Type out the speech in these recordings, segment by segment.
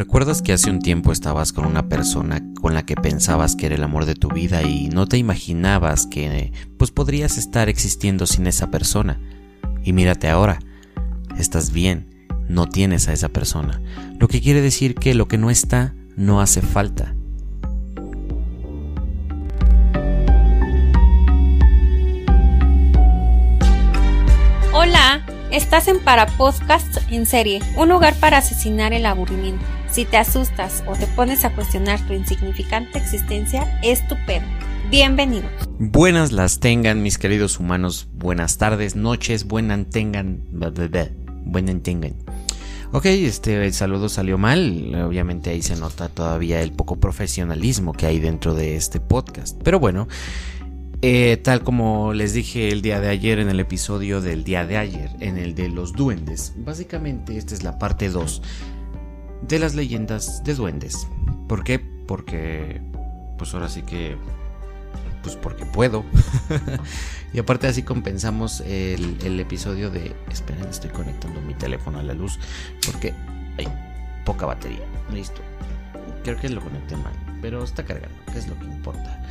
¿recuerdas que hace un tiempo estabas con una persona con la que pensabas que era el amor de tu vida y no te imaginabas que pues podrías estar existiendo sin esa persona? Y mírate ahora, estás bien, no tienes a esa persona, lo que quiere decir que lo que no está no hace falta. Hola, estás en Para Podcast en serie, un lugar para asesinar el aburrimiento. Si te asustas o te pones a cuestionar tu insignificante existencia, es tu pedo. Bienvenidos. Buenas las tengan mis queridos humanos, buenas tardes, noches, buenas tengan, buenas tengan. Ok, este el saludo salió mal, obviamente ahí se nota todavía el poco profesionalismo que hay dentro de este podcast, pero bueno, eh, tal como les dije el día de ayer en el episodio del día de ayer, en el de los duendes, básicamente esta es la parte 2 de las leyendas de duendes. ¿Por qué? Porque, pues ahora sí que, pues porque puedo. y aparte así compensamos el, el, episodio de, esperen, estoy conectando mi teléfono a la luz porque hay poca batería. Listo. Creo que lo conecté mal, pero está cargando, que es lo que importa.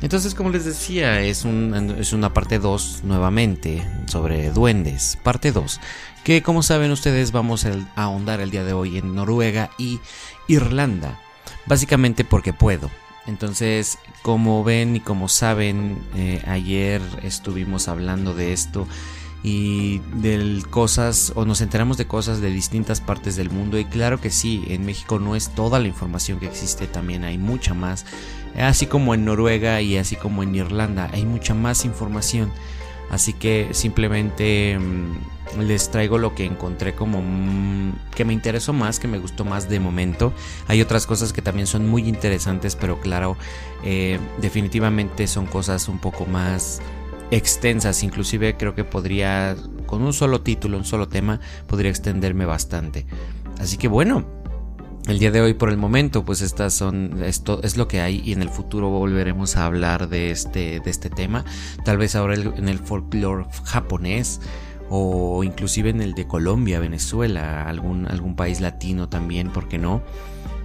Entonces, como les decía, es, es una parte 2 nuevamente sobre duendes, parte 2, que como saben ustedes vamos a ahondar el día de hoy en Noruega y Irlanda, básicamente porque puedo. Entonces, como ven y como saben, eh, ayer estuvimos hablando de esto y de cosas o nos enteramos de cosas de distintas partes del mundo y claro que sí, en México no es toda la información que existe, también hay mucha más, así como en Noruega y así como en Irlanda, hay mucha más información, así que simplemente mm, les traigo lo que encontré como mm, que me interesó más, que me gustó más de momento, hay otras cosas que también son muy interesantes, pero claro, eh, definitivamente son cosas un poco más extensas, inclusive creo que podría, con un solo título, un solo tema, podría extenderme bastante. Así que bueno, el día de hoy por el momento, pues estas son, esto es lo que hay y en el futuro volveremos a hablar de este, de este tema, tal vez ahora en el folclore japonés o inclusive en el de Colombia, Venezuela, algún, algún país latino también, ¿por qué no?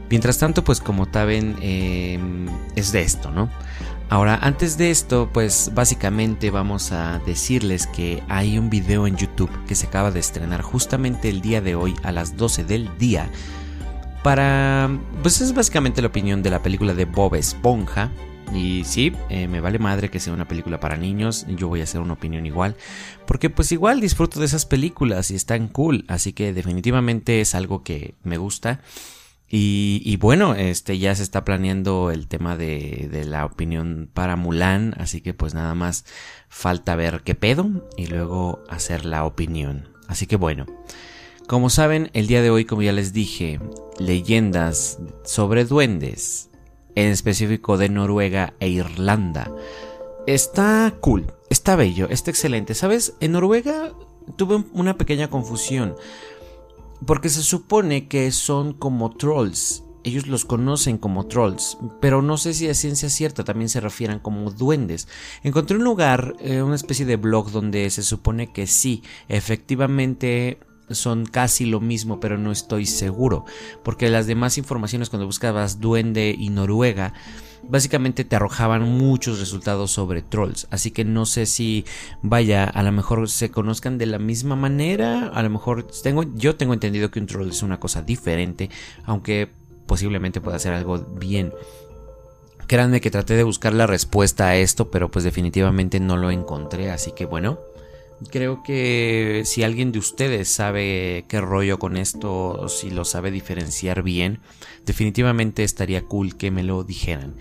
Mientras tanto, pues como saben, em, es de esto, ¿no? Ahora, antes de esto, pues básicamente vamos a decirles que hay un video en YouTube que se acaba de estrenar justamente el día de hoy a las 12 del día. Para... Pues es básicamente la opinión de la película de Bob Esponja. Y sí, eh, me vale madre que sea una película para niños, yo voy a hacer una opinión igual, porque pues igual disfruto de esas películas y están cool, así que definitivamente es algo que me gusta. Y, bueno, este ya se está planeando el tema de, de, la opinión para Mulan, así que pues nada más falta ver qué pedo y luego hacer la opinión. Así que bueno, como saben, el día de hoy, como ya les dije, leyendas sobre duendes, en específico de Noruega e Irlanda. Está cool, está bello, está excelente. ¿Sabes? En Noruega tuve una pequeña confusión porque se supone que son como trolls. Ellos los conocen como trolls, pero no sé si a ciencia cierta también se refieran como duendes. Encontré un lugar, eh, una especie de blog donde se supone que sí, efectivamente son casi lo mismo, pero no estoy seguro, porque las demás informaciones cuando buscabas duende y Noruega, básicamente te arrojaban muchos resultados sobre trolls. Así que no sé si vaya, a lo mejor se conozcan de la misma manera. A lo mejor tengo, yo tengo entendido que un troll es una cosa diferente, aunque posiblemente pueda ser algo bien. Créanme que traté de buscar la respuesta a esto, pero pues definitivamente no lo encontré. Así que bueno. Creo que si alguien de ustedes sabe qué rollo con esto, si lo sabe diferenciar bien, definitivamente estaría cool que me lo dijeran.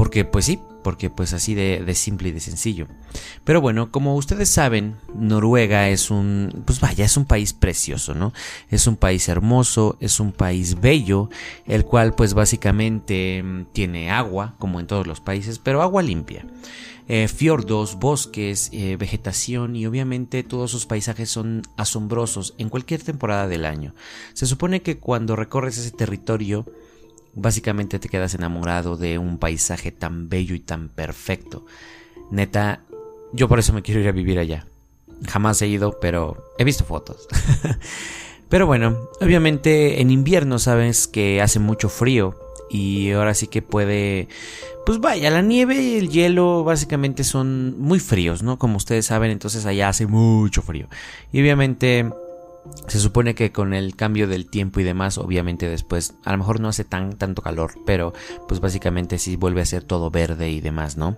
Porque pues sí, porque pues así de, simple y de sencillo. Pero bueno, como ustedes saben, Noruega es un, pues vaya, es un país precioso, ¿no? Es un país hermoso, es un país bello, el cual pues básicamente mm, tiene agua, como en todos los países, pero agua limpia. Eh, fiordos, bosques, eh, vegetación y obviamente todos sus paisajes son asombrosos en cualquier temporada del año. Se supone que cuando recorres ese territorio, básicamente te quedas enamorado de un paisaje tan bello y tan perfecto. Neta, yo por eso me quiero ir a vivir allá. Jamás he ido, pero he visto fotos. Pero bueno, obviamente en invierno sabes que hace mucho frío y ahora sí que puede pues vaya, la nieve y el hielo básicamente son muy fríos, ¿no? Como ustedes saben, entonces allá hace mucho frío. Y obviamente se supone que con el cambio del tiempo y demás, obviamente después, a lo mejor no hace tan tanto calor, pero pues básicamente sí vuelve a ser todo verde y demás, ¿no?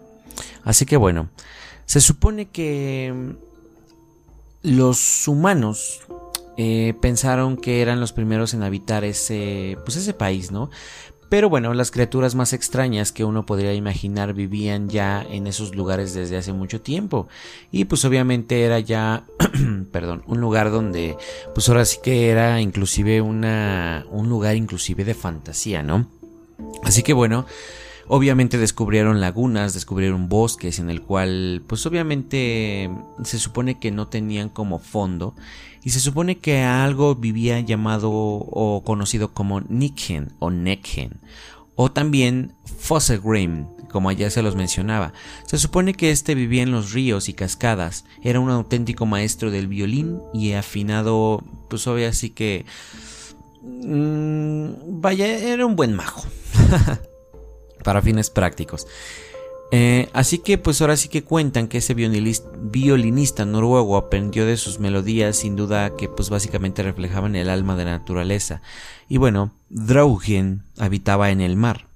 Así que bueno, se supone que los humanos eh, pensaron que eran los primeros en habitar ese, pues ese país, ¿no? Pero bueno, las criaturas más extrañas que uno podría imaginar vivían ya en esos lugares desde hace mucho tiempo. Y pues obviamente era ya, perdón, un lugar donde, pues ahora sí que era inclusive una, un lugar inclusive de fantasía, ¿no? Así que bueno, Obviamente descubrieron lagunas, descubrieron bosques en el cual pues obviamente se supone que no tenían como fondo y se supone que algo vivía llamado o conocido como Nickhen o Neckhen o también Fossegrim, como allá se los mencionaba. Se supone que este vivía en los ríos y cascadas, era un auténtico maestro del violín y afinado, pues obvio así que... Mmm, vaya, era un buen mago. para fines prácticos. Eh, así que pues ahora sí que cuentan que ese violinista, noruego aprendió de sus melodías sin duda que pues básicamente reflejaban el alma de la naturaleza. Y bueno, Draugen habitaba en el mar,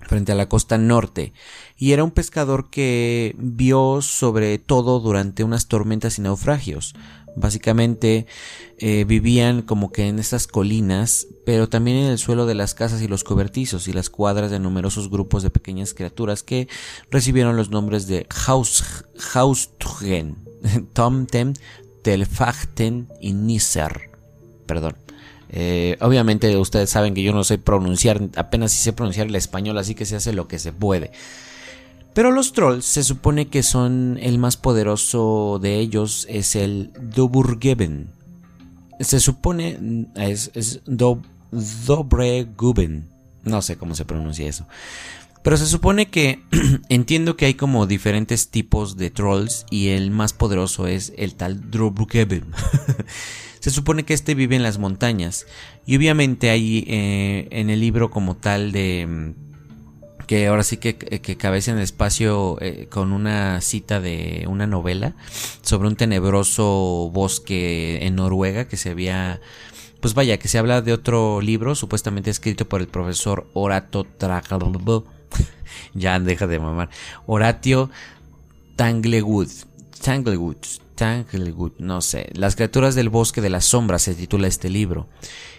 frente a la costa norte, y era un pescador que vio sobre todo durante unas tormentas y naufragios. Básicamente eh, vivían como que en estas colinas, pero también en el suelo de las casas y los cobertizos y las cuadras de numerosos grupos de pequeñas criaturas que recibieron los nombres de Haustgen, Tomtem, Telfachten y Nisser. Perdón. Eh, obviamente ustedes saben que yo no sé pronunciar, apenas si sé pronunciar el español, así que se hace lo que se puede. Pero los trolls se supone que son el más poderoso de ellos es el Doburgeben. Se supone es, es Do, Dobreguben. No sé cómo se pronuncia eso. Pero se supone que entiendo que hay como diferentes tipos de trolls y el más poderoso es el tal Dobregeben. se supone que este vive en las montañas y obviamente hay eh, en el libro como tal de que ahora sí que, que cabece en el espacio eh, con una cita de una novela sobre un tenebroso bosque en Noruega que se había pues vaya que se habla de otro libro supuestamente escrito por el profesor Orato ya deja de mamar. Horatio Tanglewood Tanglewood Tanglewood no sé. Las criaturas del bosque de las sombras se titula este libro.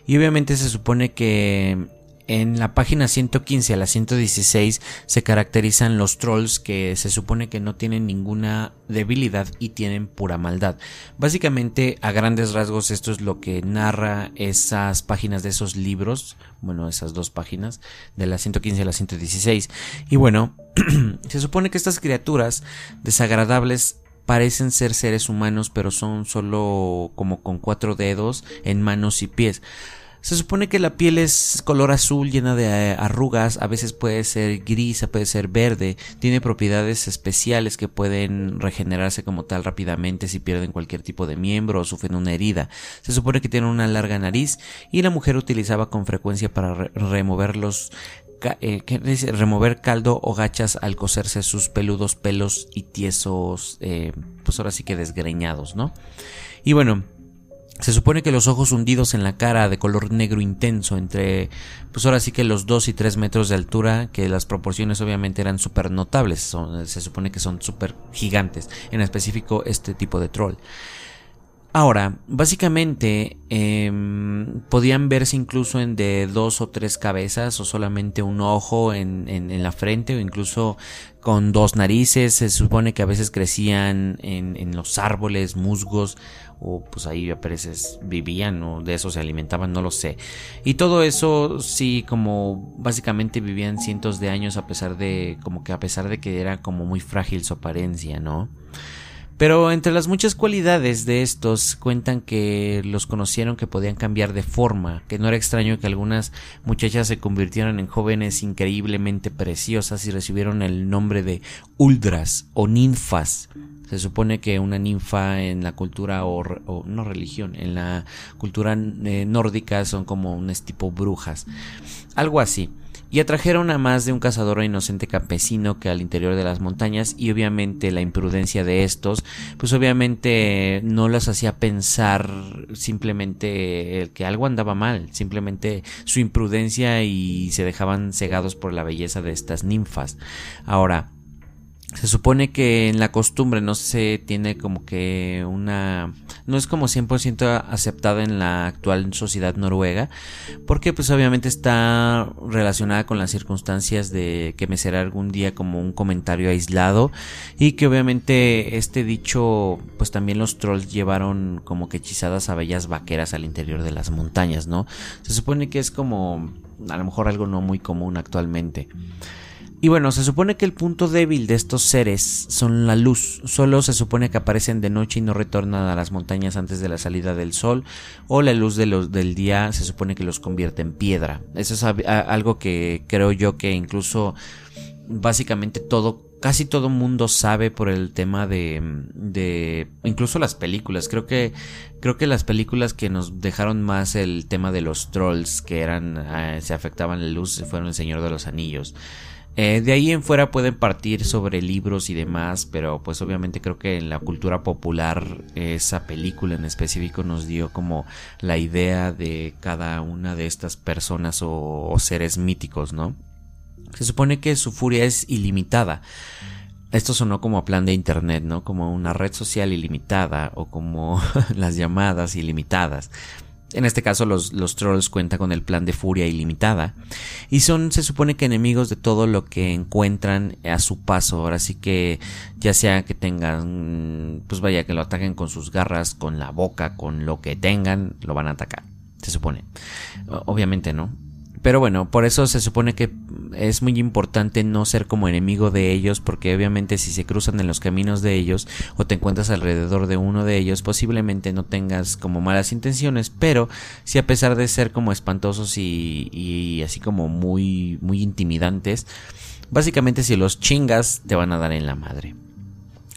Y obviamente se supone que en la página 115 a la 116 se caracterizan los trolls que se supone que no tienen ninguna debilidad y tienen pura maldad. Básicamente, a grandes rasgos, esto es lo que narra esas páginas de esos libros, bueno, esas dos páginas, de la 115 a la 116. Y bueno, se supone que estas criaturas desagradables parecen ser seres humanos, pero son solo como con cuatro dedos en manos y pies. Se supone que la piel es color azul llena de eh, arrugas, a veces puede ser gris, puede ser verde, tiene propiedades especiales que pueden regenerarse como tal rápidamente si pierden cualquier tipo de miembro o sufren una herida. Se supone que tiene una larga nariz y la mujer utilizaba con frecuencia para remover los eh, remover caldo o gachas al coserse sus peludos pelos y tiesos, eh, pues ahora sí que desgreñados, ¿no? Y bueno, se supone que los ojos hundidos en la cara de color negro intenso entre, pues ahora sí que los 2 y 3 metros de altura, que las proporciones obviamente eran súper notables, se supone que son súper gigantes, en específico este tipo de troll. Ahora, básicamente em, podían verse incluso en de dos o tres cabezas o solamente un ojo en, en, la frente o incluso con dos narices. Se supone que a veces crecían en, en los árboles, musgos o pues ahí a veces vivían o de eso se alimentaban, no lo sé. Y todo eso sí como básicamente vivían cientos de años a pesar de como que a pesar de que era como muy frágil su apariencia, ¿no? Pero entre las muchas cualidades de estos cuentan que los conocieron que podían cambiar de forma, que no era extraño que algunas muchachas se convirtieran en jóvenes increíblemente preciosas y recibieron el nombre de uldras o ninfas. Se supone que una ninfa en la cultura, o, no religión, en la cultura eh, nórdica son como un tipo brujas. Algo así y atrajeron a más de un cazador e inocente campesino que al interior de las montañas y obviamente la imprudencia de estos pues obviamente no las hacía pensar simplemente que algo andaba mal, simplemente su imprudencia y se dejaban cegados por la belleza de estas ninfas. Ahora, se supone que en la costumbre no se tiene como que una no es como 100% aceptada en la actual sociedad noruega porque pues obviamente está relacionada con las circunstancias de que me será algún día como un comentario aislado y que obviamente este dicho pues también los trolls llevaron como que hechizadas a bellas vaqueras al interior de las montañas, ¿no? Se supone que es como a lo mejor algo no muy común actualmente. Y bueno, se supone que el punto débil de estos seres son la luz. Solo se supone que aparecen de noche y no retornan a las montañas antes de la salida del sol. O la luz del día se supone que los convierte en piedra. Eso es algo que creo yo que incluso básicamente todo casi todo mundo sabe por el tema de, de incluso las películas creo que creo que las películas que nos dejaron más el tema de los trolls que eran eh, se afectaban la luz fueron el Señor de los Anillos eh, de ahí en fuera pueden partir sobre libros y demás, pero pues obviamente creo que en la cultura popular esa película en específico nos dio como la idea de cada una de estas personas o, seres míticos, ¿no? Se supone que su furia es ilimitada. Esto sonó como a plan de internet, ¿no? Como una red social ilimitada o como las llamadas ilimitadas. En este caso los, trolls cuentan con el plan de furia ilimitada y son se supone que enemigos de todo lo que encuentran a su paso. Ahora sí que ya sea que tengan, pues vaya que lo ataquen con sus garras, con la boca, con lo que tengan, lo van a atacar. Se supone. Obviamente no. Pero bueno, por eso se supone que es muy importante no ser como enemigo de ellos, porque obviamente si se cruzan en los caminos de ellos o te encuentras alrededor de uno de ellos, posiblemente no tengas como malas intenciones, pero si a pesar de ser como espantosos y, y así como muy, muy intimidantes, básicamente si los chingas te van a dar en la madre.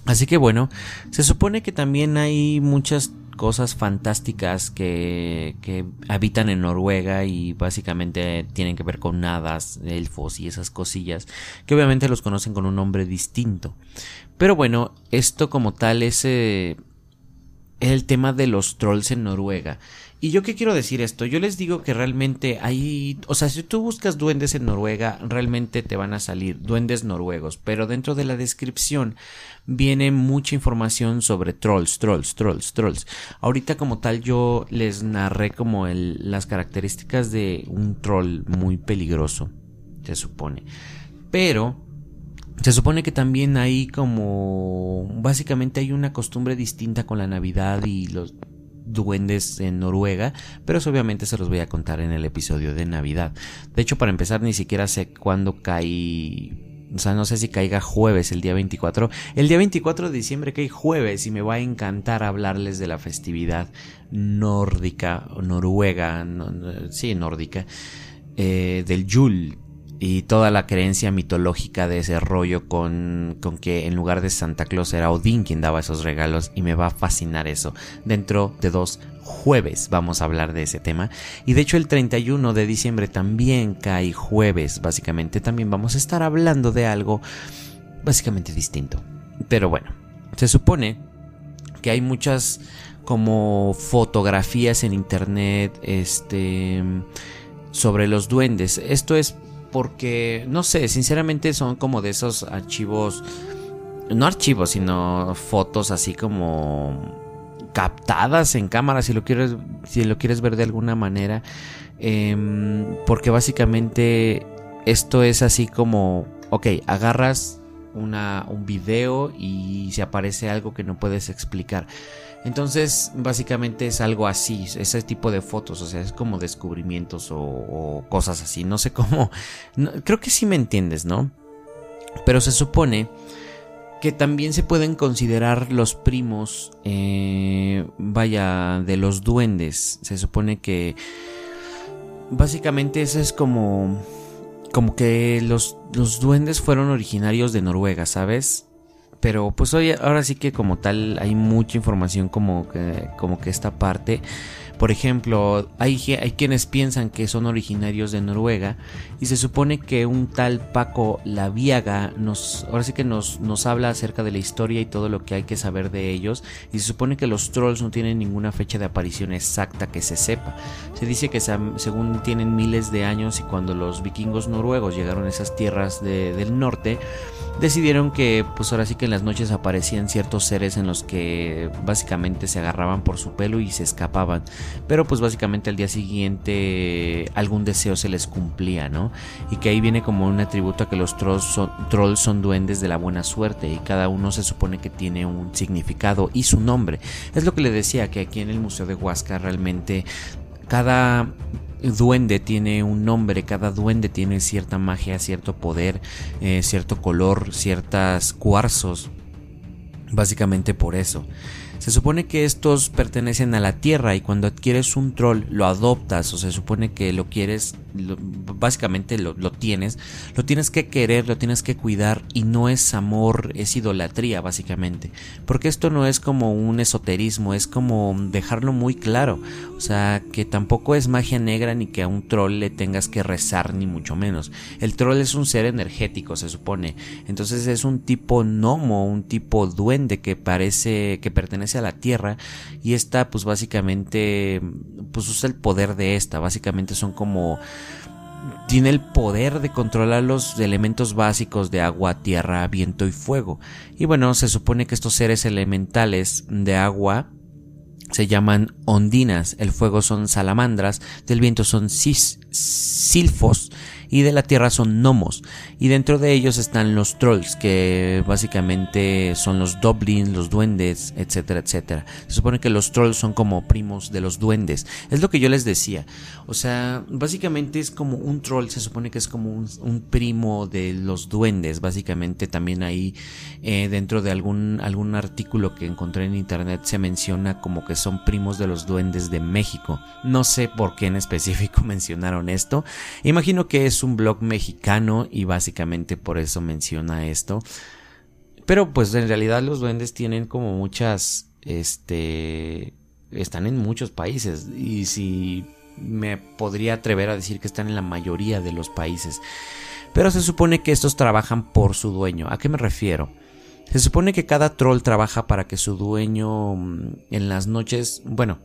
Así que bueno, se supone que también hay muchas cosas fantásticas que, que, habitan en Noruega y básicamente tienen que ver con hadas, elfos y esas cosillas que obviamente los conocen con un nombre distinto. Pero bueno, esto como tal es el tema de los trolls en Noruega. ¿Y yo qué quiero decir esto? Yo les digo que realmente hay, o sea, si tú buscas duendes en Noruega, realmente te van a salir duendes noruegos, pero dentro de la descripción viene mucha información sobre trolls, trolls, trolls, trolls. Ahorita como tal yo les narré como el, las características de un troll muy peligroso, se supone. Pero se supone que también hay como básicamente hay una costumbre distinta con la Navidad y los duendes en Noruega, pero eso obviamente se los voy a contar en el episodio de Navidad. De hecho, para empezar, ni siquiera sé cuándo cae o sea, no sé si caiga jueves el día 24. El día 24 de diciembre cae jueves y me va a encantar hablarles de la festividad nórdica, noruega, sí, nórdica, eh, del Yule y toda la creencia mitológica de ese rollo con, con, que en lugar de Santa Claus era Odín quien daba esos regalos y me va a fascinar eso. Dentro de dos jueves vamos a hablar de ese tema y de hecho el 31 de diciembre también cae jueves básicamente también vamos a estar hablando de algo básicamente distinto. Pero bueno, se supone que hay muchas como fotografías en internet este sobre los duendes. Esto es porque, no sé, sinceramente son como de esos archivos, no archivos, sino fotos así como captadas en cámara, si lo quieres, si lo quieres ver de alguna manera, em, porque básicamente esto es así como, ok, agarras una, un video y se aparece algo que no puedes explicar. Entonces, básicamente es algo así, ese tipo de fotos, o sea, es como descubrimientos o, cosas así, no sé cómo, creo que sí me entiendes, ¿no? Pero se supone que también se pueden considerar los primos, eh, vaya, de los duendes, se supone que básicamente eso es como, como que los, los duendes fueron originarios de Noruega, ¿sabes? Pero pues hoy ahora sí que como tal hay mucha información como que como que esta parte por ejemplo, hay, hay quienes piensan que son originarios de Noruega y se supone que un tal Paco Laviaga nos, ahora sí que nos, nos habla acerca de la historia y todo lo que hay que saber de ellos y se supone que los trolls no tienen ninguna fecha de aparición exacta que se sepa. Se dice que según tienen miles de años y cuando los vikingos noruegos llegaron a esas tierras del norte, decidieron que pues ahora sí que en las noches aparecían ciertos seres en los que básicamente se agarraban por su pelo y se escapaban. Pero pues básicamente al día siguiente algún deseo se les cumplía no y que ahí viene como un atributo a que los trolls son, trolls son duendes de la buena suerte y cada uno se supone que tiene un significado y su nombre. Es lo que le decía que aquí en el museo de Huasca realmente cada duende tiene un nombre, cada duende tiene cierta magia, cierto poder, eh, cierto color, ciertas cuarzos. Básicamente por eso. Se supone que estos pertenecen a la tierra y cuando adquieres un troll lo adoptas o se supone que lo quieres básicamente lo, tienes, lo tienes que querer, lo tienes que cuidar y no es amor, es idolatría básicamente. Porque esto no es como un esoterismo, es como dejarlo muy claro. O sea, que tampoco es magia negra ni que a un troll le tengas que rezar ni mucho menos. El troll es un ser energético, se supone. Entonces es un tipo gnomo, un tipo duende que parece que pertenece a la tierra y esta pues básicamente pues usa el poder de esta. Básicamente son como tiene el poder de controlar los elementos básicos de agua, tierra, viento y fuego. Y bueno, se supone que estos seres elementales de agua se llaman ondinas, el fuego son salamandras, del viento son silfos y de la tierra son gnomos. Y dentro de ellos están los trolls, que básicamente son los doblins, los duendes, etcétera, etcétera. Se supone que los trolls son como primos de los duendes. Es lo que yo les decía. O sea, básicamente es como un troll, se supone que es como un, primo de los duendes. Básicamente también ahí eh, dentro de algún, algún artículo que encontré en internet se menciona como que son primos de los duendes de México. No sé por qué en específico mencionaron esto. Imagino que es un blog mexicano y básicamente por eso menciona esto. Pero pues en realidad los duendes tienen como muchas, este, están en muchos países y si me podría atrever a decir que están en la mayoría de los países. Pero se supone que estos trabajan por su dueño. ¿A qué me refiero? Se supone que cada troll trabaja para que su dueño mm, en las noches, bueno,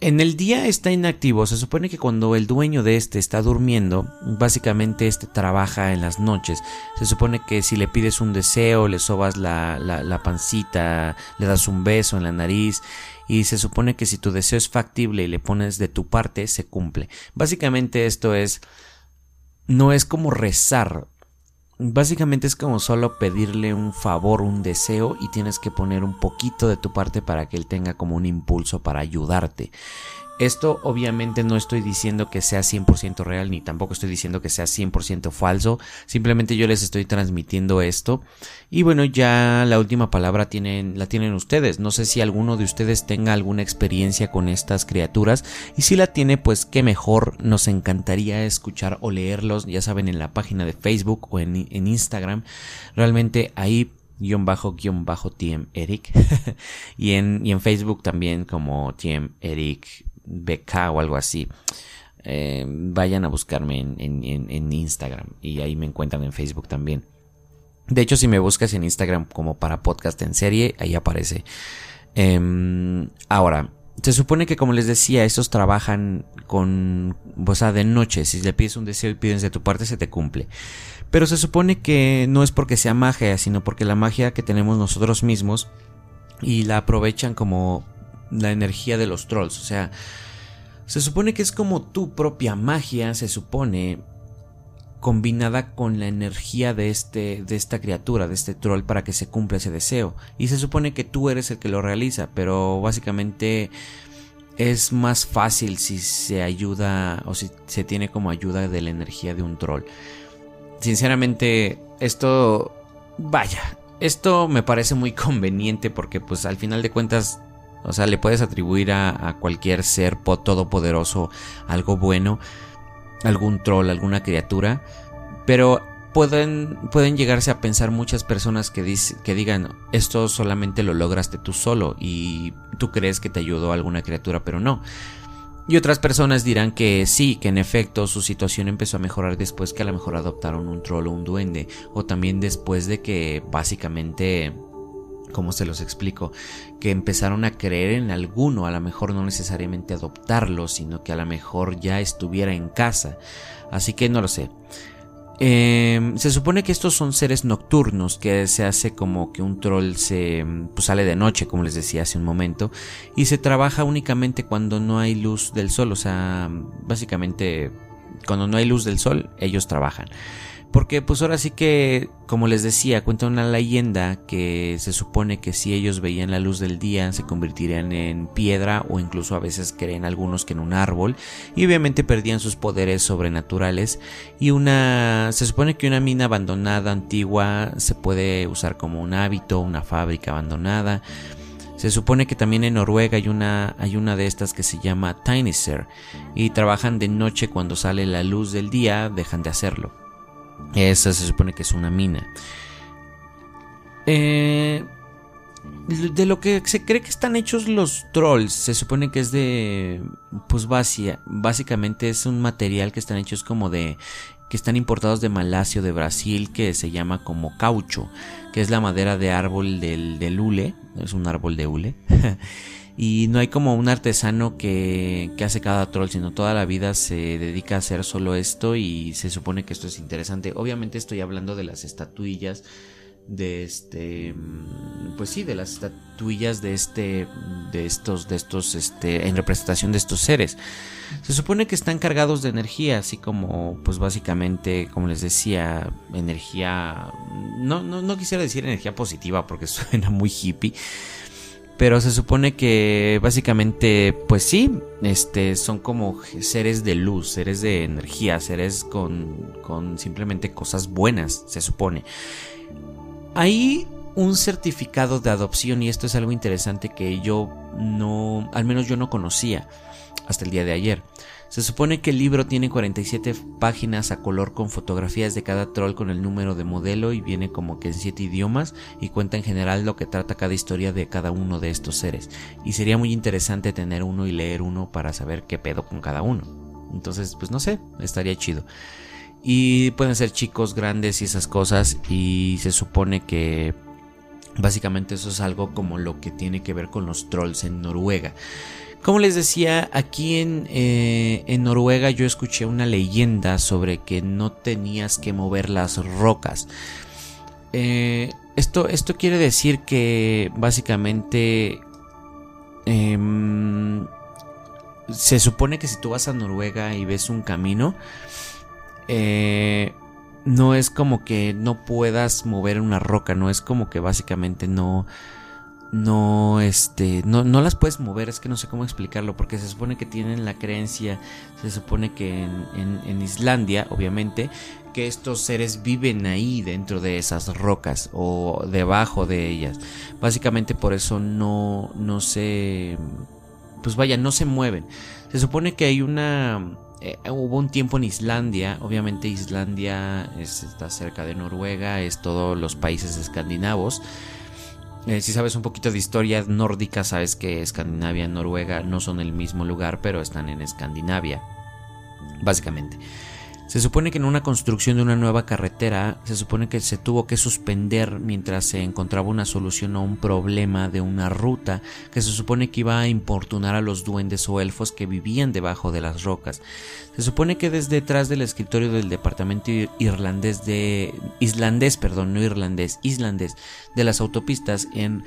en el día está inactivo, se supone que cuando el dueño de este está durmiendo, básicamente este trabaja en las noches. Se supone que si le pides un deseo, le sobas la, la, pancita, le das un beso en la nariz y se supone que si tu deseo es factible y le pones de tu parte, se cumple. Básicamente esto es... no es como rezar, Básicamente es como solo pedirle un favor, un deseo y tienes que poner un poquito de tu parte para que él tenga como un impulso para ayudarte. Esto obviamente no estoy diciendo que sea 100% real ni tampoco estoy diciendo que sea 100% falso, simplemente yo les estoy transmitiendo esto. Y bueno ya la última palabra la tienen ustedes, no sé si alguno de ustedes tenga alguna experiencia con estas criaturas. Y si la tiene pues qué mejor, nos encantaría escuchar o leerlos ya saben en la página de Facebook o en, en Instagram, realmente ahí guion bajo guion bajo TM Eric. Y en, y en Facebook también como TM Eric BK o algo así. Eh, vayan a buscarme en, Instagram y ahí me encuentran en Facebook también. De hecho, si me buscas en Instagram como para podcast en serie, ahí aparece. Em, ahora, se supone que como les decía, estos trabajan con, o sea, de noche. Si le pides un deseo y pides de tu parte, se te cumple. Pero se supone que no es porque sea magia, sino porque la magia que tenemos nosotros mismos y la aprovechan como la energía de los trolls. O sea, se supone que es como tu propia magia, se supone, combinada con la energía de este de esta criatura, de este troll para que se cumpla ese deseo. Y se supone que tú eres el que lo realiza, pero básicamente es más fácil si se ayuda o si se tiene como ayuda de la energía de un troll. Sinceramente, esto vaya, esto me parece muy conveniente porque pues al final de cuentas o sea, le puedes atribuir a, cualquier ser todopoderoso algo bueno, algún troll, alguna criatura. Pero pueden, pueden llegarse a pensar muchas personas que, que digan, esto solamente lo lograste tú solo y tú crees que te ayudó alguna criatura, pero no. Y otras personas dirán que sí, que en efecto su situación empezó a mejorar después que a lo mejor adoptaron un troll o un duende, o también después de que básicamente ¿Cómo se los explico? Que empezaron a creer en alguno, a lo mejor no necesariamente adoptarlo, sino que a lo mejor ya estuviera en casa. Así que no lo sé. Em, se supone que estos son seres nocturnos, que se hace como que un troll se pues, sale de noche, como les decía hace un momento, y se trabaja únicamente cuando no hay luz del sol, o sea, básicamente cuando no hay luz del sol, ellos trabajan. Porque pues ahora sí que, como les decía, cuenta una leyenda que se supone que si ellos veían la luz del día se convertirían en piedra o incluso a veces creen algunos que en un árbol y obviamente perdían sus poderes sobrenaturales y una se supone que una mina abandonada antigua se puede usar como un hábito, una fábrica abandonada. Se supone que también en Noruega hay una, hay una de estas que se llama Tinyser y trabajan de noche cuando sale la luz del día, dejan de hacerlo. Esa se supone que es una mina. Eh, de lo que se cree que están hechos los trolls, se supone que es de. Pues básicamente es un material que están hechos como de. que están importados de Malasia o de Brasil, que se llama como caucho, que es la madera de árbol del, del hule, es un árbol de hule. Y no hay como un artesano que, que, hace cada troll, sino toda la vida se dedica a hacer solo esto y se supone que esto es interesante. Obviamente estoy hablando de las estatuillas de este pues sí de las estatuillas de este de estos de estos este en representación de estos seres se supone que están cargados de energía así como pues básicamente como les decía energía no no, no quisiera decir energía positiva porque suena muy hippie pero se supone que básicamente, pues sí, este, son como seres de luz, seres de energía, seres con, con simplemente cosas buenas, se supone. Hay un certificado de adopción y esto es algo interesante que yo no, al menos yo no conocía hasta el día de ayer. Se supone que el libro tiene 47 páginas a color con fotografías de cada troll con el número de modelo y viene como que en 7 idiomas y cuenta en general lo que trata cada historia de cada uno de estos seres. Y sería muy interesante tener uno y leer uno para saber qué pedo con cada uno. Entonces, pues no sé, estaría chido. Y pueden ser chicos, grandes y esas cosas y se supone que básicamente eso es algo como lo que tiene que ver con los trolls en Noruega. Como les decía, aquí en, eh, en, Noruega yo escuché una leyenda sobre que no tenías que mover las rocas. Eh, esto, esto quiere decir que básicamente em, se supone que si tú vas a Noruega y ves un camino, eh, no es como que no puedas mover una roca, no es como que básicamente no no, este, no, no las puedes mover, es que no sé cómo explicarlo, porque se supone que tienen la creencia, se supone que en, en, Islandia, obviamente, que estos seres viven ahí dentro de esas rocas o debajo de ellas. Básicamente por eso no, no se, pues vaya, no se mueven. Se supone que hay una, eh, hubo un tiempo en Islandia, obviamente Islandia está cerca de Noruega, es todos los países escandinavos. Eh, si sabes un poquito de historia nórdica, sabes que Escandinavia y Noruega no son el mismo lugar, pero están en Escandinavia, básicamente. Se supone que en una construcción de una nueva carretera se supone que se tuvo que suspender mientras se encontraba una solución a un problema de una ruta que se supone que iba a importunar a los duendes o elfos que vivían debajo de las rocas. Se supone que desde detrás del escritorio del departamento irlandés de islandés, perdón, no irlandés, islandés de las autopistas en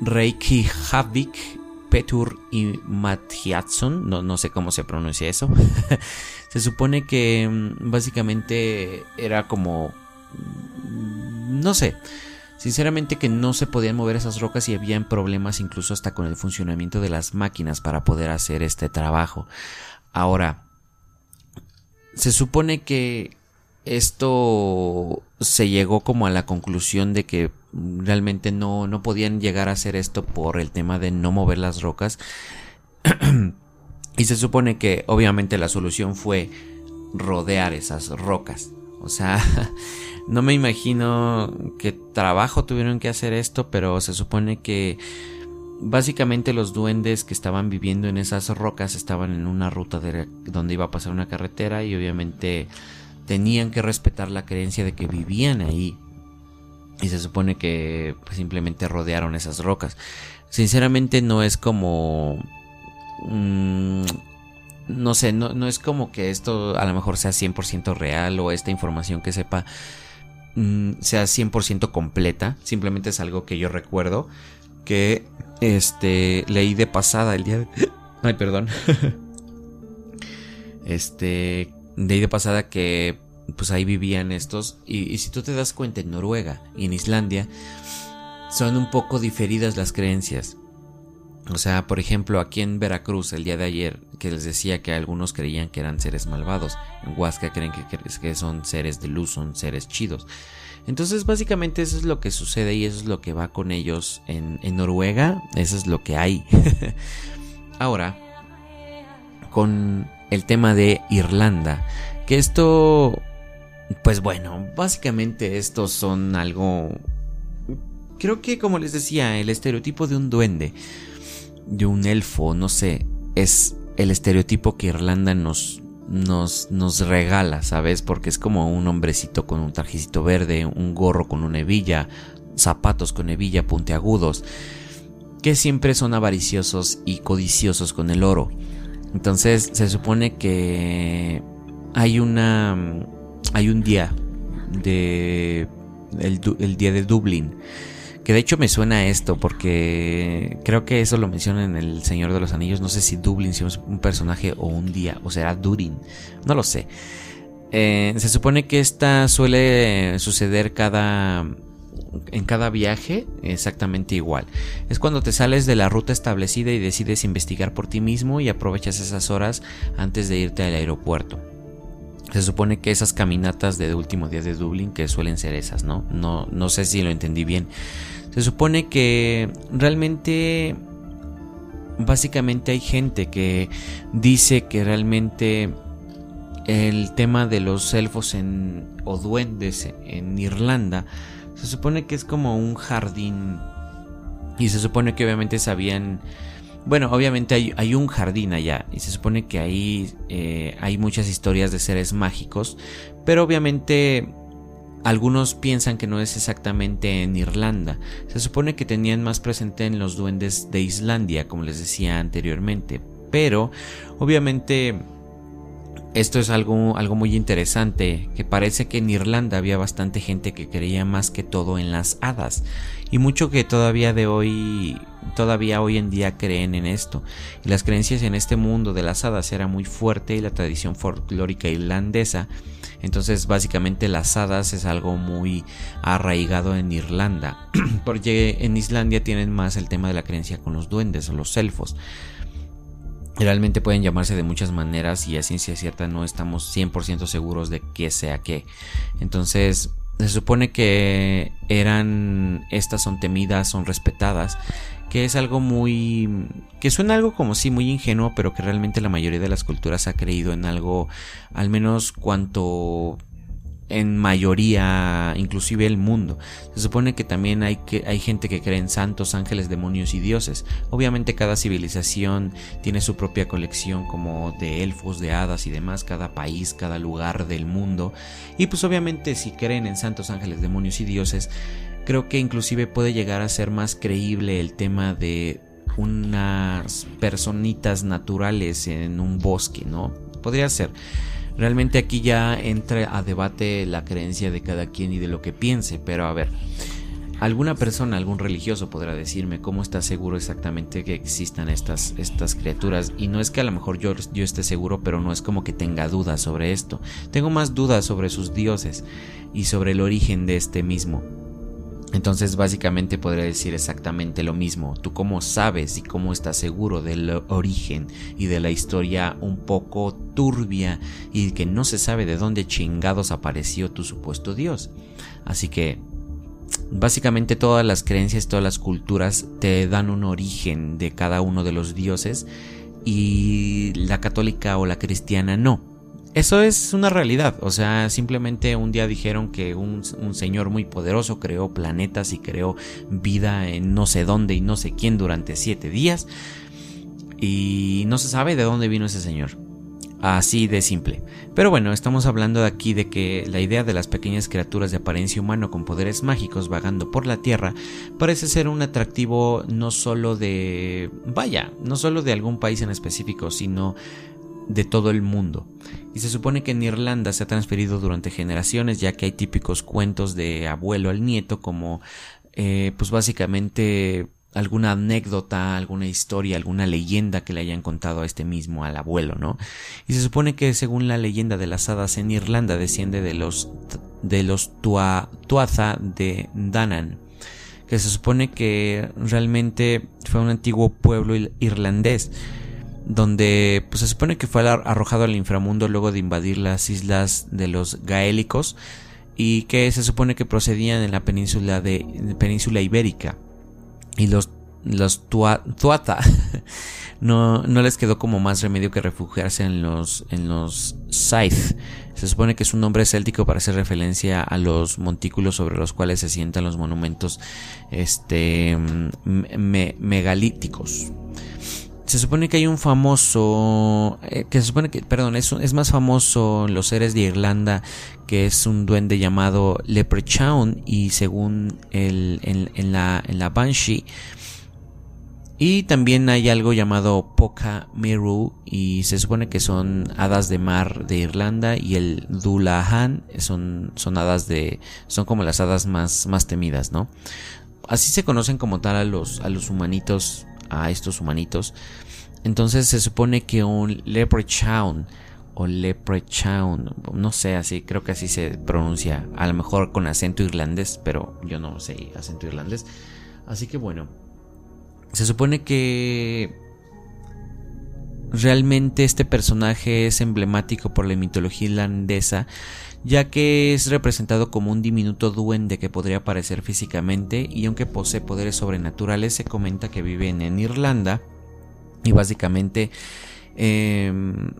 Reykjavik Petur y Mathiasson, no, no sé cómo se pronuncia eso. se supone que mm, básicamente era como... Mm, no sé. Sinceramente que no se podían mover esas rocas y habían problemas incluso hasta con el funcionamiento de las máquinas para poder hacer este trabajo. Ahora, se supone que esto se llegó como a la conclusión de que realmente no, no podían llegar a hacer esto por el tema de no mover las rocas. y se supone que obviamente la solución fue rodear esas rocas. O sea, No me imagino qué trabajo tuvieron que hacer esto, pero se supone que básicamente los duendes que estaban viviendo en esas rocas estaban en una ruta de donde iba a pasar una carretera y obviamente tenían que respetar la creencia de que vivían ahí. Y se supone que pues, simplemente rodearon esas rocas. Sinceramente no es como... Mm, no sé, no, no, es como que esto a lo mejor sea 100% real o esta información que sepa mm, sea 100% completa. Simplemente es algo que yo recuerdo que este leí de pasada el día de... Ay, perdón. este leí de pasada que pues ahí vivían estos y, si tú te das cuenta en Noruega y en Islandia son un poco diferidas las creencias. O sea, por ejemplo, aquí en Veracruz el día de ayer que les decía que algunos creían que eran seres malvados, en Huasca creen que, que son seres de luz, son seres chidos. Entonces básicamente eso es lo que sucede y eso es lo que va con ellos en, Noruega, eso es lo que hay. Ahora, con el tema de Irlanda, que esto, pues bueno, básicamente estos son algo... Creo que como les decía, el estereotipo de un duende, de un elfo, no sé, es el estereotipo que Irlanda nos, nos, nos regala, ¿sabes? Porque es como un hombrecito con un trajecito verde, un gorro con una hebilla, zapatos con hebilla puntiagudos, que siempre son avariciosos y codiciosos con el oro. Entonces se supone que hay una hay un día de el, día de Dublín que de hecho me suena esto porque creo que eso lo menciona en El Señor de los Anillos. No sé si Dublin si es un personaje o un día, o será Durin, no lo sé. Eh, se supone que esta suele suceder cada en cada viaje exactamente igual. Es cuando te sales de la ruta establecida y decides investigar por ti mismo y aprovechas esas horas antes de irte al aeropuerto. Se supone que esas caminatas de último día de Dublín que suelen ser esas, ¿no? No, no sé si lo entendí bien. Se supone que realmente, básicamente hay gente que dice que realmente el tema de los elfos en, o duendes en Irlanda, se supone que es como un jardín y se supone que obviamente sabían bueno, obviamente hay, un jardín allá y se supone que ahí eh, hay muchas historias de seres mágicos, pero obviamente algunos piensan que no es exactamente en Irlanda. Se supone que tenían más presente en los duendes de Islandia, como les decía anteriormente, pero obviamente esto es algo, algo muy interesante, que parece que en Irlanda había bastante gente que creía más que todo en las hadas, y mucho que todavía de hoy, todavía hoy en día creen en esto. Y las creencias en este mundo de las hadas era muy fuerte y la tradición folclórica irlandesa, entonces básicamente las hadas es algo muy arraigado en Irlanda, porque en Islandia tienen más el tema de la creencia con los duendes o los elfos. Realmente pueden llamarse de muchas maneras y a ciencia cierta no estamos 100% seguros de qué sea qué. Entonces, se supone que eran, estas son temidas, son respetadas, que es algo muy, que suena algo como si muy ingenuo, pero que realmente la mayoría de las culturas ha creído en algo, al menos cuanto en mayoría, inclusive el mundo. Se supone que también hay, que, hay gente que cree en santos, ángeles, demonios y dioses. Obviamente cada civilización tiene su propia colección como de elfos, de hadas y demás, cada país, cada lugar del mundo. Y pues obviamente si creen en santos, ángeles, demonios y dioses, creo que inclusive puede llegar a ser más creíble el tema de unas personitas naturales en un bosque, ¿no? Podría ser. Realmente aquí ya entra a debate la creencia de cada quien y de lo que piense, pero a ver, alguna persona, algún religioso podrá decirme cómo está seguro exactamente que existan estas, estas criaturas. Y no es que a lo mejor yo, yo esté seguro, pero no es como que tenga dudas sobre esto. Tengo más dudas sobre sus dioses y sobre el origen de este mismo. Entonces básicamente podría decir exactamente lo mismo. Tú cómo sabes y cómo estás seguro del origen y de la historia un poco turbia y que no se sabe de dónde chingados apareció tu supuesto Dios. Así que básicamente todas las creencias, todas las culturas te dan un origen de cada uno de los dioses y la católica o la cristiana no eso es una realidad, o sea, simplemente un día dijeron que un, un, señor muy poderoso creó planetas y creó vida en no sé dónde y no sé quién durante siete días y no se sabe de dónde vino ese señor. Así de simple. Pero bueno, estamos hablando de aquí de que la idea de las pequeñas criaturas de apariencia humana con poderes mágicos vagando por la Tierra parece ser un atractivo no solo de... vaya, no solo de algún país en específico, sino de todo el mundo. Y se supone que en Irlanda se ha transferido durante generaciones, ya que hay típicos cuentos de abuelo al nieto, como eh, pues básicamente alguna anécdota, alguna historia, alguna leyenda que le hayan contado a este mismo, al abuelo, ¿no? Y se supone que según la leyenda de las hadas en Irlanda desciende de los de los Tuatha de Danan, que se supone que realmente fue un antiguo pueblo irlandés donde pues se supone que fue arrojado al inframundo luego de invadir las islas de los gaélicos y que se supone que procedían en la península de península ibérica y los los Tuata no, no les quedó como más remedio que refugiarse en los en los Scythe. Se supone que es un nombre céltico para hacer referencia a los montículos sobre los cuales se sientan los monumentos este megalíticos se supone que hay un famoso, eh, que se supone que, perdón, es, es más famoso en los seres de Irlanda, que es un duende llamado Leprechaun y según el, en, la, en la Banshee. Y también hay algo llamado Poca Miru y se supone que son hadas de mar de Irlanda y el Dulahan son, son hadas de, son como las hadas más, más temidas, ¿no? Así se conocen como tal a los, a los humanitos a estos humanitos. Entonces se supone que un leprechaun o leprechaun, no sé, así creo que así se pronuncia, a lo mejor con acento irlandés, pero yo no sé acento irlandés. Así que bueno, se supone que realmente este personaje es emblemático por la mitología irlandesa, ya que es representado como un diminuto duende que podría aparecer físicamente y aunque posee poderes sobrenaturales se comenta que viven en Irlanda y básicamente em,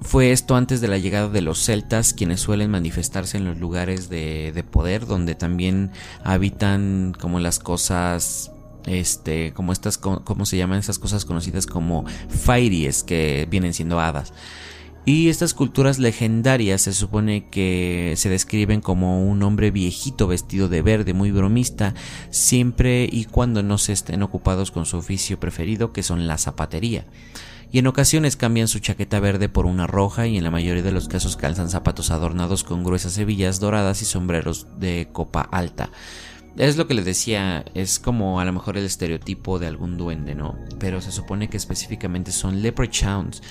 fue esto antes de la llegada de los celtas, quienes suelen manifestarse en los lugares de, de poder, donde también habitan como las cosas este, como estas, como se llaman esas cosas conocidas como fairies, que vienen siendo hadas. Y estas culturas legendarias se supone que se describen como un hombre viejito vestido de verde, muy bromista, siempre y cuando no se estén ocupados con su oficio preferido, que son la zapatería. Y en ocasiones cambian su chaqueta verde por una roja y en la mayoría de los casos calzan zapatos adornados con gruesas hebillas doradas y sombreros de copa alta. Es lo que les decía, es como a lo mejor el estereotipo de algún duende, ¿no? Pero se supone que específicamente son leprechauns,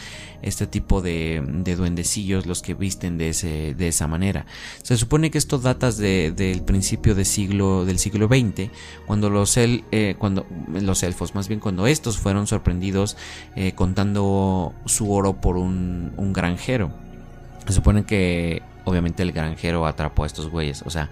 este tipo de, duendecillos los que visten de, ese, de esa manera. Se supone que esto datas del principio del siglo, del siglo XX, cuando los, eh, cuando los elfos, más bien cuando estos fueron sorprendidos eh, contando su oro por un, un granjero. Se supone que obviamente el granjero atrapó a estos güeyes, o sea,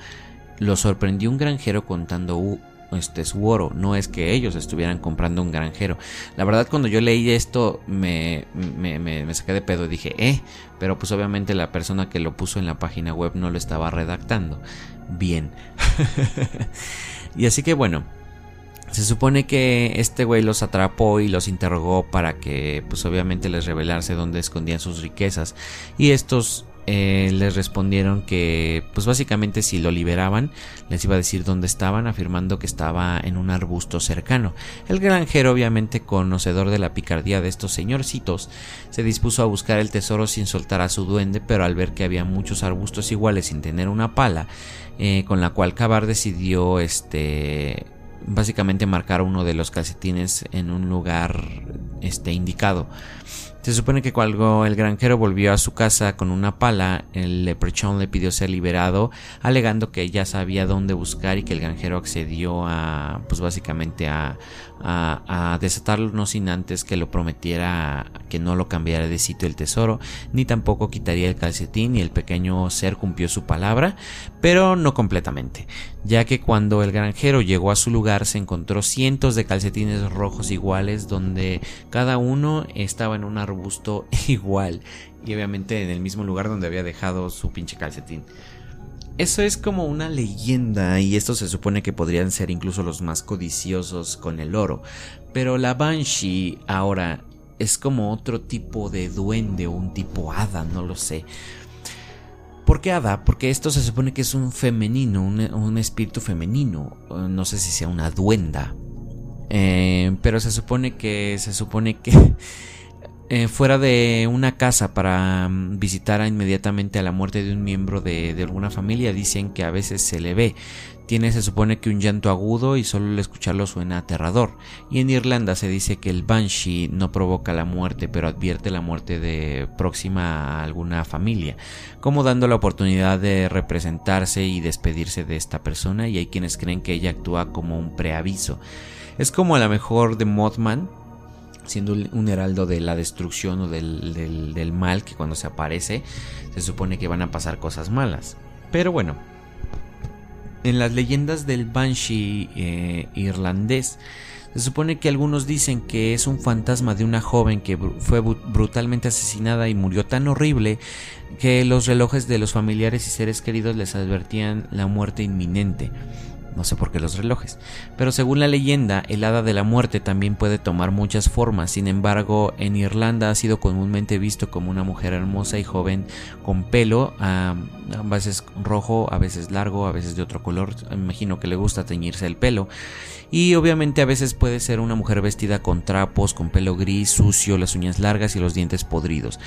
lo sorprendió un granjero contando este, su oro, no es que ellos estuvieran comprando un granjero. La verdad cuando yo leí esto me, me, me, saqué de pedo y dije, eh, pero pues obviamente la persona que lo puso en la página web no lo estaba redactando. Bien. y así que bueno, se supone que este güey los atrapó y los interrogó para que pues obviamente les revelase dónde escondían sus riquezas. Y estos eh, les respondieron que pues básicamente si lo liberaban les iba a decir dónde estaban afirmando que estaba en un arbusto cercano. El granjero obviamente conocedor de la picardía de estos señorcitos se dispuso a buscar el tesoro sin soltar a su duende pero al ver que había muchos arbustos iguales sin tener una pala eh, con la cual cavar decidió este básicamente marcar uno de los calcetines en un lugar este indicado se supone que cuando el granjero volvió a su casa con una pala, el leprechaun le pidió ser liberado, alegando que ya sabía dónde buscar y que el granjero accedió a, pues básicamente a, a, desatarlo no sin antes que lo prometiera que no lo cambiara de sitio el tesoro, ni tampoco quitaría el calcetín y el pequeño ser cumplió su palabra, pero no completamente, ya que cuando el granjero llegó a su lugar se encontró cientos de calcetines rojos iguales donde cada uno estaba en un arbusto igual y obviamente en el mismo lugar donde había dejado su pinche calcetín. Eso es como una leyenda y esto se supone que podrían ser incluso los más codiciosos con el oro. Pero la Banshee ahora es como otro tipo de duende o un tipo hada, no lo sé. ¿Por qué hada? Porque esto se supone que es un femenino, un, espíritu femenino. No sé si sea una duenda. Eh, pero se supone que se supone que eh, fuera de una casa para mm, visitar inmediatamente a la muerte de un miembro de, alguna familia, dicen que a veces se le ve. Tiene se supone que un llanto agudo y solo el escucharlo suena aterrador. Y en Irlanda se dice que el Banshee no provoca la muerte, pero advierte la muerte de próxima a alguna familia, como dando la oportunidad de representarse y despedirse de esta persona. Y hay quienes creen que ella actúa como un preaviso. Es como a lo mejor de Mothman, siendo un heraldo de la destrucción o del, mal que cuando se aparece se supone que van a pasar cosas malas. Pero bueno, en las leyendas del Banshee eh, irlandés se supone que algunos dicen que es un fantasma de una joven que fue brutalmente asesinada y murió tan horrible que los relojes de los familiares y seres queridos les advertían la muerte inminente no sé por qué los relojes. Pero según la leyenda, el hada de la muerte también puede tomar muchas formas. Sin embargo, en Irlanda ha sido comúnmente visto como una mujer hermosa y joven con pelo, a veces rojo, a veces largo, a veces de otro color. Me imagino que le gusta teñirse el pelo. Y obviamente a veces puede ser una mujer vestida con trapos, con pelo gris, sucio, las uñas largas y los dientes podridos.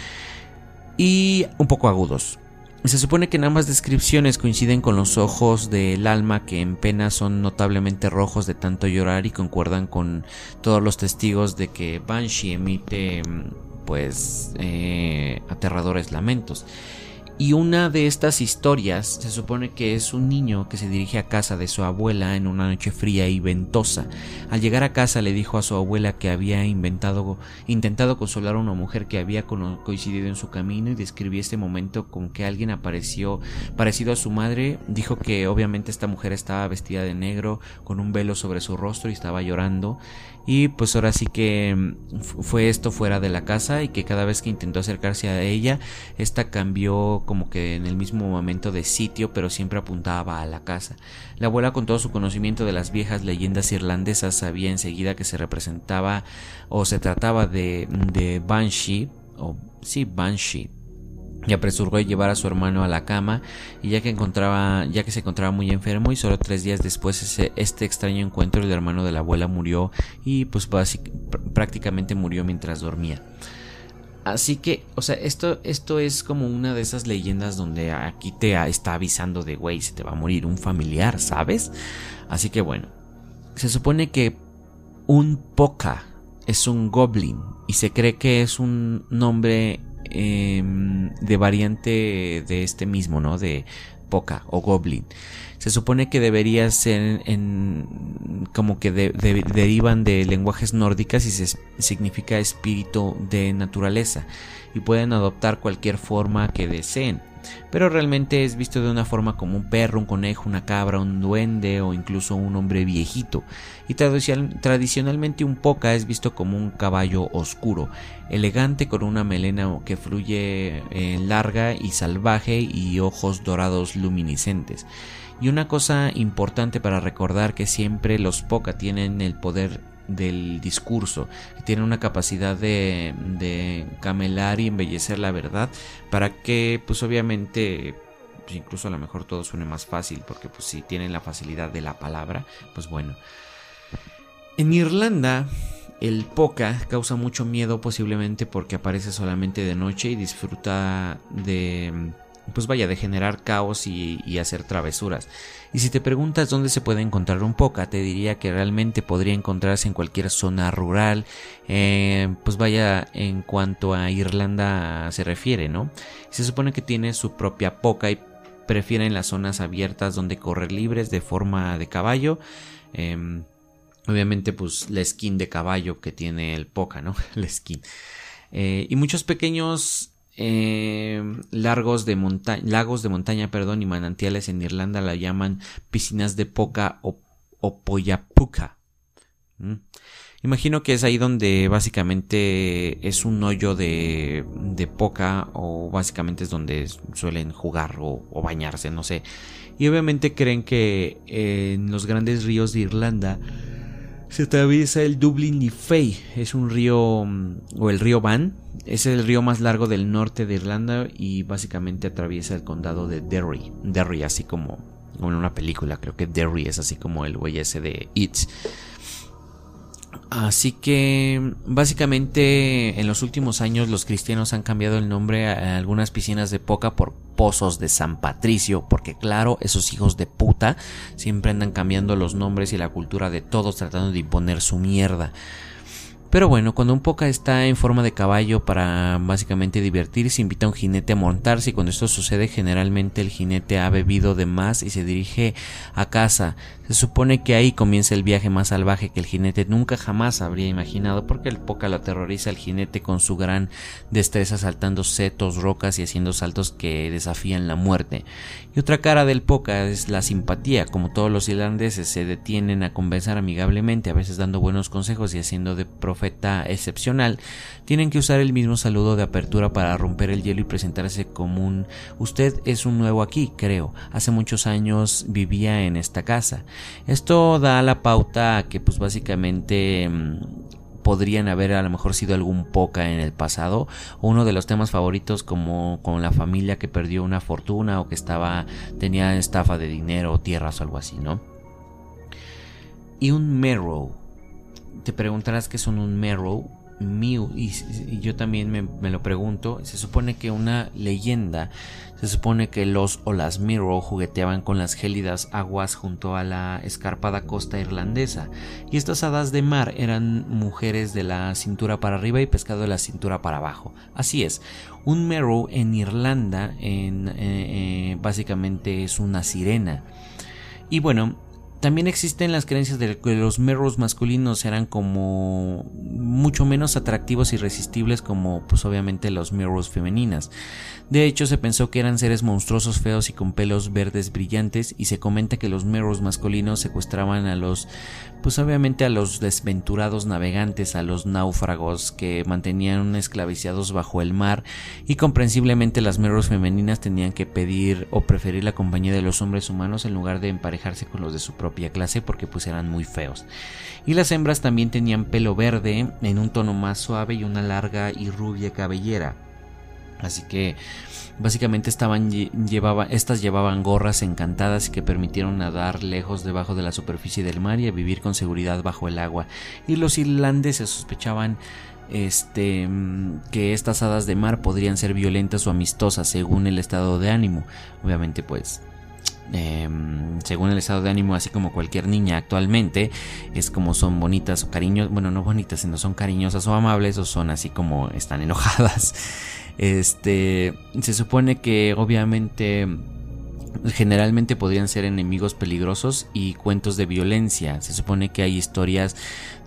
Y un poco agudos. Se supone que en ambas descripciones coinciden con los ojos del alma que en pena son notablemente rojos de tanto llorar y concuerdan con todos los testigos de que Banshee emite pues eh, aterradores lamentos. Y una de estas historias se supone que es un niño que se dirige a casa de su abuela en una noche fría y ventosa. Al llegar a casa le dijo a su abuela que había inventado, intentado consolar a una mujer que había coincidido en su camino y describió este momento con que alguien apareció parecido a su madre. Dijo que obviamente esta mujer estaba vestida de negro con un velo sobre su rostro y estaba llorando y pues ahora sí que mm, fue esto fuera de la casa y que cada vez que intentó acercarse a ella, esta cambió como que en el mismo momento de sitio, pero siempre apuntaba a la casa. La abuela con todo su conocimiento de las viejas leyendas irlandesas sabía enseguida que se representaba o se trataba de, de Banshee, o sí, Banshee, y apresuró a llevar a su hermano a la cama y ya que encontraba ya que se encontraba muy enfermo y solo tres días después ese, este extraño encuentro el hermano de la abuela murió y pues prácticamente murió mientras dormía. Así que o sea esto esto es como una de esas leyendas donde aquí te está avisando de güey se te va a morir un familiar sabes así que bueno se supone que un poca es un goblin y se cree que es un nombre Em, de variante de este mismo, ¿no? De Poca o Goblin. Se supone que debería ser en, como que derivan de lenguajes nórdicas y significa espíritu de naturaleza y pueden adoptar cualquier forma que deseen pero realmente es visto de una forma como un perro, un conejo, una cabra, un duende o incluso un hombre viejito. Y tradicionalmente un poca es visto como un caballo oscuro, elegante con una melena que fluye eh, larga y salvaje y ojos dorados luminiscentes. Y una cosa importante para recordar que siempre los poca tienen el poder del discurso, que tiene una capacidad de, de camelar y embellecer la verdad para que pues obviamente pues, incluso a lo mejor todo suene más fácil porque pues si tienen la facilidad de la palabra pues bueno. En Irlanda el poca causa mucho miedo posiblemente porque aparece solamente de noche y disfruta de pues vaya, de generar caos y, hacer travesuras. Y si te preguntas dónde se puede encontrar un poca, te diría que realmente podría encontrarse en cualquier zona rural, eh, pues vaya, en cuanto a Irlanda se refiere, ¿no? Se supone que tiene su propia poca y prefieren las zonas abiertas donde correr libres de forma de caballo. Em, obviamente, pues la skin de caballo que tiene el poca, ¿no? La skin. Eh, y muchos pequeños eh, lagos de montaña, lagos de montaña, perdón, y manantiales en Irlanda la llaman piscinas de poca o, o poyapuca. ¿Mm? Imagino que es ahí donde básicamente es un hoyo de, de poca o básicamente es donde suelen jugar o bañarse, no sé. Y obviamente creen que en los grandes ríos de Irlanda se atraviesa el Dublin Fay. Es un río, mm, o el río Van. Es el río más largo del norte de Irlanda y básicamente atraviesa el condado de Derry. Derry, así como, como en una película, creo que Derry es así como el güey ese de It. Así que básicamente en los últimos años los cristianos han cambiado el nombre a algunas piscinas de poca por pozos de San Patricio, porque claro, esos hijos de puta siempre andan cambiando los nombres y la cultura de todos tratando de imponer su mierda. Pero bueno, cuando un poca está en forma de caballo para básicamente divertirse, invita a un jinete a montarse y cuando esto sucede generalmente el jinete ha bebido de más y se dirige a casa. Se supone que ahí comienza el viaje más salvaje que el jinete nunca jamás habría imaginado porque el poca lo aterroriza al jinete con su gran destreza saltando setos, rocas y haciendo saltos que desafían la muerte. Y otra cara del poca es la simpatía, como todos los irlandeses se detienen a conversar amigablemente, a veces dando buenos consejos y haciendo de profeta excepcional, tienen que usar el mismo saludo de apertura para romper el hielo y presentarse como un usted es un nuevo aquí, creo. Hace muchos años vivía en esta casa. Esto da la pauta a que pues básicamente mm, podrían haber a lo mejor sido algún poca en el pasado. Uno de los temas favoritos como con la familia que perdió una fortuna o que estaba tenía estafa de dinero o tierras o algo así, ¿no? Y un Merrow te preguntarás qué son un Merrow. Mew, y, yo también me, lo pregunto. Se supone que una leyenda, se supone que los o las Mirror jugueteaban con las gélidas aguas junto a la escarpada costa irlandesa, y estas hadas de mar eran mujeres de la cintura para arriba y pescado de la cintura para abajo. Así es, un Merrow en Irlanda eh, eh, básicamente es una sirena. Y bueno, también existen las creencias de que los merros masculinos eran como mucho menos atractivos y irresistibles como pues obviamente los mirrors femeninas. De hecho se pensó que eran seres monstruosos feos y con pelos verdes brillantes y se comenta que los mirrors masculinos secuestraban a los pues obviamente a los desventurados navegantes, a los náufragos que mantenían esclavizados bajo el mar y comprensiblemente las mirrors femeninas tenían que pedir o preferir la compañía de los hombres humanos en lugar de emparejarse con los de su propia clase porque pues eran muy feos. Y las hembras también tenían pelo verde en un tono más suave y una larga y rubia cabellera. Así que básicamente estaban llevaba, estas llevaban gorras encantadas que permitieron nadar lejos debajo de la superficie del mar y a vivir con seguridad bajo el agua. Y los irlandeses sospechaban este que estas hadas de mar podrían ser violentas o amistosas según el estado de ánimo. Obviamente pues eh, según el estado de ánimo, así como cualquier niña actualmente, es como son bonitas o cariños, bueno, no bonitas, sino son cariñosas o amables o son así como están enojadas. Este, se supone que obviamente generalmente podrían ser enemigos peligrosos y cuentos de violencia. Se supone que hay historias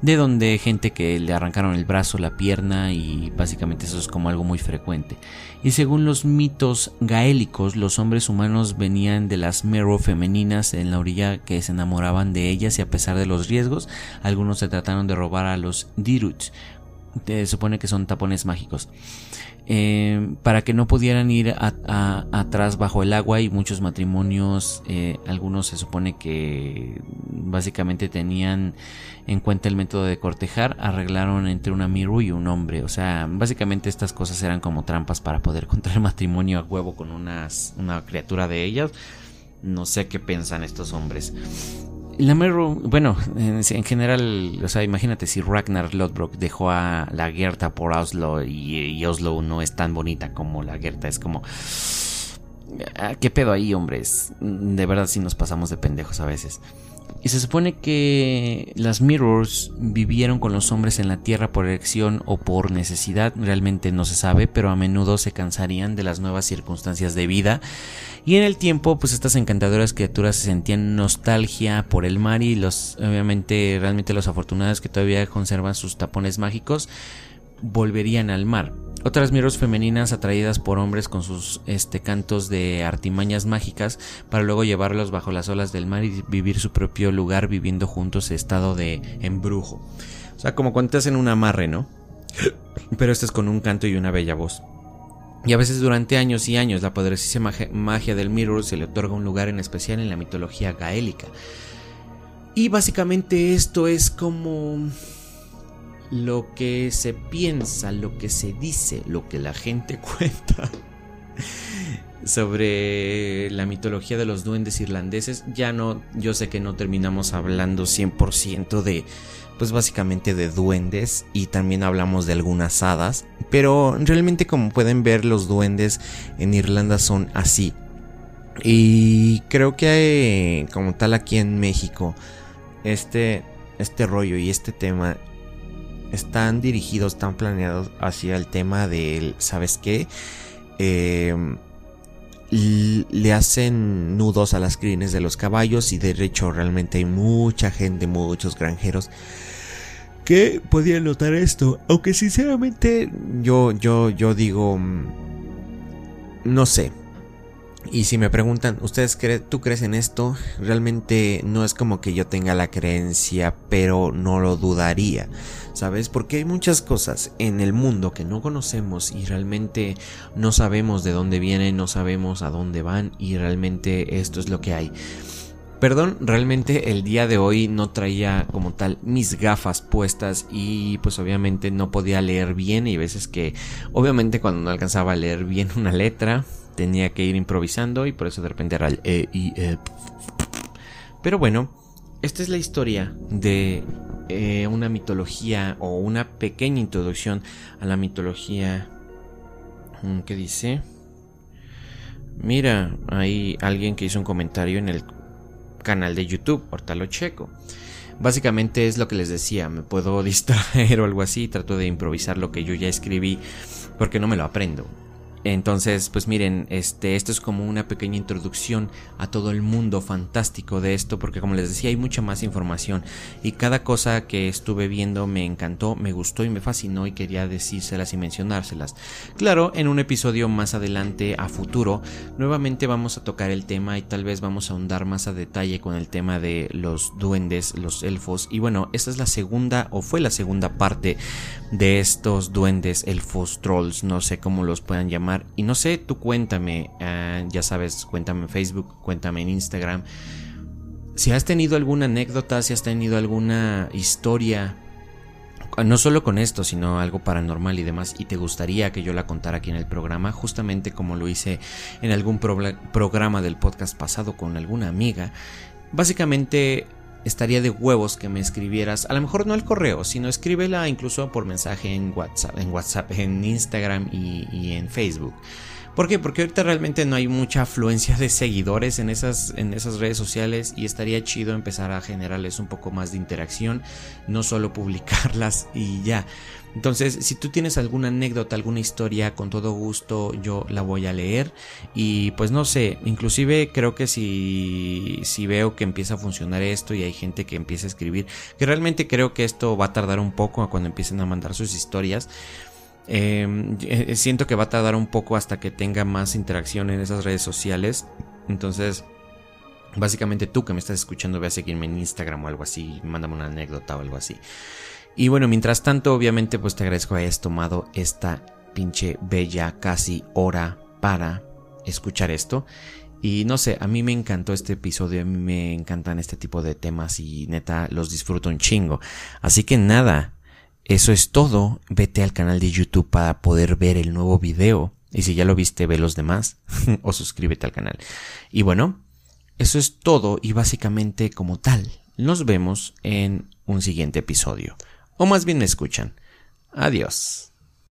de donde gente que le arrancaron el brazo, la pierna y básicamente eso es como algo muy frecuente. Y según los mitos gaélicos, los hombres humanos venían de las Mero femeninas en la orilla que se enamoraban de ellas y a pesar de los riesgos, algunos se trataron de robar a los Diruts. Se supone que son tapones mágicos. Eh, para que no pudieran ir atrás bajo el agua y muchos matrimonios, eh, algunos se supone que básicamente tenían en cuenta el método de cortejar, arreglaron entre una miru y un hombre, o sea, básicamente estas cosas eran como trampas para poder contraer matrimonio a huevo con unas, una criatura de ellas. No sé qué piensan estos hombres. La Merrow, bueno, en, general, o sea, imagínate si Ragnar Lodbrok dejó a la Gerta por Oslo y, Oslo no es tan bonita como la Gerta, es como... Ah, ¿Qué pedo ahí, hombres? De verdad sí nos pasamos de pendejos a veces. Y se supone que las Mirrors vivieron con los hombres en la tierra por elección o por necesidad, realmente no se sabe, pero a menudo se cansarían de las nuevas circunstancias de vida. Y en el tiempo, pues estas encantadoras criaturas se sentían nostalgia por el mar y los, obviamente, realmente los afortunados que todavía conservan sus tapones mágicos, volverían al mar. Otras mirrors femeninas atraídas por hombres con sus este, cantos de artimañas mágicas para luego llevarlos bajo las olas del mar y vivir su propio lugar viviendo juntos estado de embrujo. O sea, como cuando te hacen un amarre, ¿no? Pero este es con un canto y una bella voz. Y a veces durante años y años la poderosísima magia del mirror se le otorga un lugar en especial en la mitología gaélica. Y básicamente esto es como lo que se piensa, lo que se dice, lo que la gente cuenta sobre la mitología de los duendes irlandeses. Ya no, yo sé que no terminamos hablando 100% de, pues básicamente de duendes y también hablamos de algunas hadas, pero realmente como pueden ver los duendes en Irlanda son así. Y creo que hay, como tal aquí en México, este, este rollo y este tema están dirigidos, están planeados hacia el tema del, ¿sabes qué? Em, le hacen nudos a las crines de los caballos y de hecho realmente hay mucha gente, muchos granjeros que podían notar esto. Aunque sinceramente yo, yo, yo digo, mm, no sé. Y si me preguntan, ¿ustedes creen, tú crees en esto? Realmente no es como que yo tenga la creencia, pero no lo dudaría. ¿sabes? Porque hay muchas cosas en el mundo que no conocemos y realmente no sabemos de dónde vienen, no sabemos a dónde van y realmente esto es lo que hay. Perdón, realmente el día de hoy no traía como tal mis gafas puestas y pues obviamente no podía leer bien y veces que obviamente cuando no alcanzaba a leer bien una letra tenía que ir improvisando y por eso de repente era el E, I, E. Pero bueno, esta es la historia de eh, una mitología o una pequeña introducción a la mitología. Mm, ¿Qué dice? Mira, hay alguien que hizo un comentario en el canal de YouTube, Portalo Checo. Básicamente es lo que les decía, me puedo distraer o algo así, trato de improvisar lo que yo ya escribí porque no me lo aprendo. Entonces, pues miren, este, esto es como una pequeña introducción a todo el mundo fantástico de esto, porque como les decía, hay mucha más información y cada cosa que estuve viendo me encantó, me gustó y me fascinó y quería decírselas y mencionárselas. Claro, en un episodio más adelante, a futuro, nuevamente vamos a tocar el tema y tal vez vamos a ahondar más a detalle con el tema de los duendes, los elfos. Y bueno, esta es la segunda o fue la segunda parte de estos duendes, elfos, trolls, no sé cómo los puedan llamar y no sé, tú cuéntame, ah, ya sabes, cuéntame en Facebook, cuéntame en Instagram. Si has tenido alguna anécdota, si has tenido alguna historia, no solo con esto, sino algo paranormal y demás, y te gustaría que yo la contara aquí en el programa, justamente como lo hice en algún programa del podcast pasado con alguna amiga, básicamente estaría de huevos que me escribieras, a lo mejor no al correo, sino escríbela incluso por mensaje en WhatsApp, en WhatsApp, en Instagram y, en Facebook. ¿Por qué? Porque ahorita realmente no hay mucha afluencia de seguidores en esas, en esas redes sociales y estaría chido empezar a generarles un poco más de interacción, no solo publicarlas y ya. Entonces, si tú tienes alguna anécdota, alguna historia, con todo gusto yo la voy a leer. Y pues no sé, inclusive creo que si, si veo que empieza a funcionar esto y hay gente que empieza a escribir, que realmente creo que esto va a tardar un poco a cuando empiecen a mandar sus historias. Em, eh, siento que va a tardar un poco hasta que tenga más interacción en esas redes sociales. Entonces, básicamente tú que me estás escuchando, ve a seguirme en Instagram o algo así, mándame una anécdota o algo así. Y bueno, mientras tanto, obviamente, pues te agradezco que hayas tomado esta pinche bella casi hora para escuchar esto. Y no sé, a mí me encantó este episodio, a mí me encantan este tipo de temas y neta los disfruto un chingo. Así que nada, eso es todo. Vete al canal de YouTube para poder ver el nuevo video. Y si ya lo viste, ve los demás o suscríbete al canal. Y bueno, eso es todo y básicamente como tal. Nos vemos en un siguiente episodio o más bien me escuchan. Adiós.